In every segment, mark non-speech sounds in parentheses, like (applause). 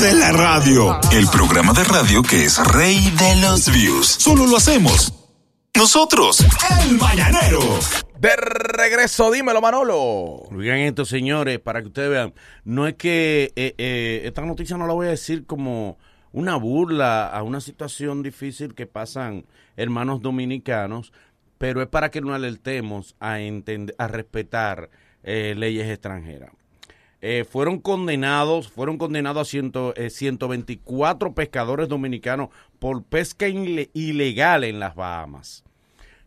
de la radio. El programa de radio que es rey de los views. Solo lo hacemos. Nosotros, el Mañanero. De regreso, dímelo, Manolo. Oigan esto, señores, para que ustedes vean. No es que eh, eh, esta noticia no la voy a decir como una burla a una situación difícil que pasan hermanos dominicanos, pero es para que nos alertemos a, entender, a respetar eh, leyes extranjeras. Eh, fueron condenados, fueron condenados a ciento, eh, 124 pescadores dominicanos por pesca ile- ilegal en las Bahamas.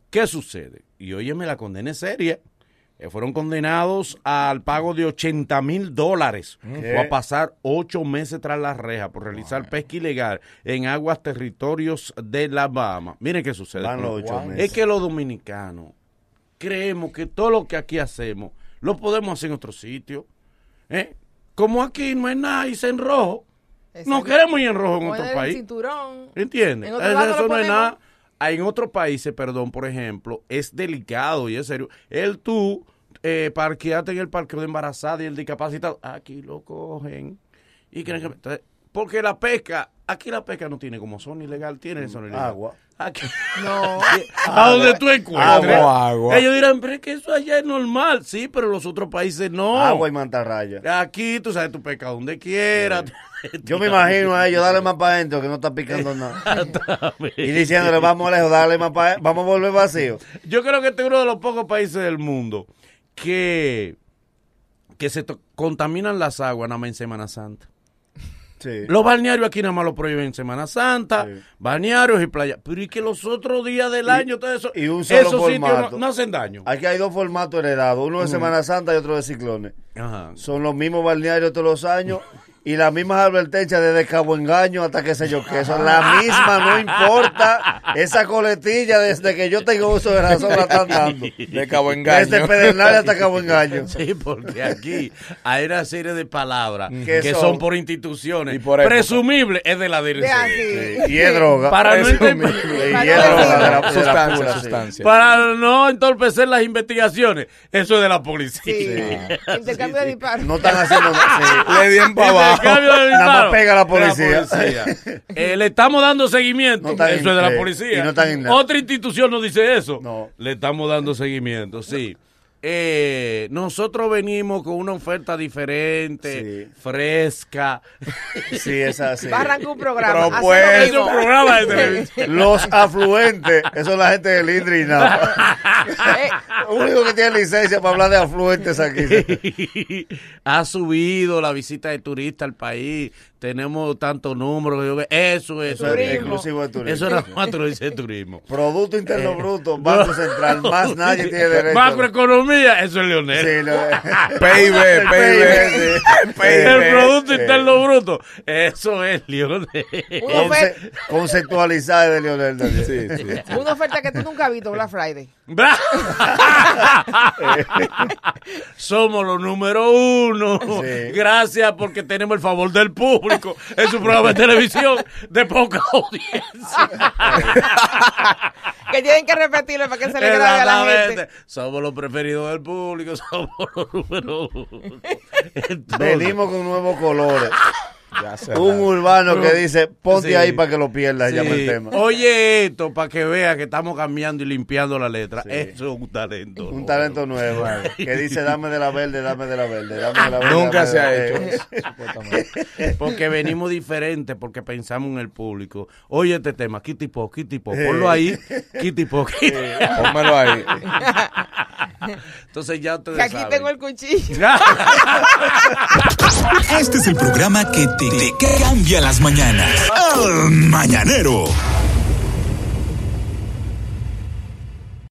¿Qué sucede? Y óyeme, la condena es seria. Eh, fueron condenados al pago de 80 mil dólares ¿Qué? o a pasar ocho meses tras la reja por realizar pesca ilegal en aguas territorios de las Bahamas. Miren qué sucede. Van los ocho Es que los dominicanos creemos que todo lo que aquí hacemos lo podemos hacer en otro sitio. ¿Eh? Como aquí no es nada y se en rojo. No queremos ir en rojo en otro país. cinturón. ¿Entiendes? En otro Eso no es nada. En otros países, perdón, por ejemplo, es delicado y es serio. El tú eh, parquearte en el parqueo de embarazada y el discapacitado, aquí lo cogen. Y creen que... porque la pesca, aquí la pesca no tiene como son ilegal, tiene son ilegal. Agua. Aquí, No. a donde tú encuentres. Agua, agua. Ellos dirán, pero es que eso allá es normal. Sí, pero en los otros países no. Agua y mantarraya. Aquí tú sabes, tu pesca donde quieras. (laughs) Yo me imagino a ellos darle más para adentro que no está picando nada. (laughs) y diciéndole, vamos lejos, darle más para vamos a volver vacío. Yo creo que este es uno de los pocos países del mundo que, que se contaminan las aguas nada más en Semana Santa. Sí. Los balnearios aquí nada más lo prohíben en Semana Santa, Sí. balnearios y playas. Pero y que los otros días del año, todo eso, y un solo esos sitios no, no hacen daño. Aquí hay dos formatos heredados, uno de Semana Santa y otro de ciclones. Ajá. Son los mismos balnearios todos los años (laughs) y las mismas advertencias desde Cabo Engaño hasta que sé yo qué. Son la misma, no importa. Esa coletilla desde que yo tengo uso de razón la están dando. De Cabo Engaño. Desde Pedernales hasta Cabo Engaño. (laughs) Sí, porque aquí hay una serie de palabras ¿Qué que son? son? por instituciones. Y por época. Presumible es de la De dirección. Y es droga. Para no Eso inter- mismo. Y Para es no droga de la, de la Sustancia, sí. Para no entorpecer las investigaciones. Eso es de la policía. Sí. Intercambio de disparos. No están haciendo (laughs) nada. Le dieron para abajo. Intercambio de Nada más disparos. pega la policía. policía. Eh, le estamos dando seguimiento. No eso en- es de la policía. y no están en nada. Otra institución nos dice eso. No. Le estamos dando seguimiento, sí. Eh, nosotros venimos con una oferta diferente, Sí. fresca. Sí, es así. Arrancar un programa. Pues, lo mismo. un programa de televisión. Los afluentes, eso es la gente del INDRI (laughs) Eh, único que tiene licencia para hablar de afluentes aquí. (laughs) ha subido la visita de turistas al país. Tenemos tantos números. Eso, eso. Es exclusivo de turismo. Eso era cuatro dice turismo. (laughs) Producto Interno Bruto, Banco Central, más (laughs) nadie tiene derecho. Macroeconomía, eso es Leonel. Sí, lo- PIB, El PIB. sí. El. Producto Eh. Interno Bruto, eso es Leonel. una, Conce- oferta, Conceptualizada de Leonel también. Sí, sí. una oferta que tú nunca has visto, Black Friday. Bra- (laughs) Somos los número uno. Sí. Gracias porque tenemos el favor del público. Es un programa de televisión de poca audiencia. Que tienen que repetirlo para que se le grabe a la gente. Somos los preferidos del público. Somos los número uno. Entonces, Venimos con nuevos colores. Un urbano que dice, ponte Sí. ahí para que lo pierdas, Sí. llama el tema. Oye esto para que vea que estamos cambiando y limpiando la letra. Sí. Eso es un talento. Un nuevo. talento nuevo. Que dice, dame de la verde, dame de la verde, dame de la verde. Nunca se ha hecho eso. (laughs) Porque venimos diferentes, porque pensamos en el público. Oye este tema, Kitty Pop, Kitty Pop, ponlo ahí, Kitty Pop, Pónmelo ahí. (laughs) Entonces ya ustedes Que aquí saben. tengo el cuchillo. Este es el programa que te, te cambia las mañanas. El Mañanero.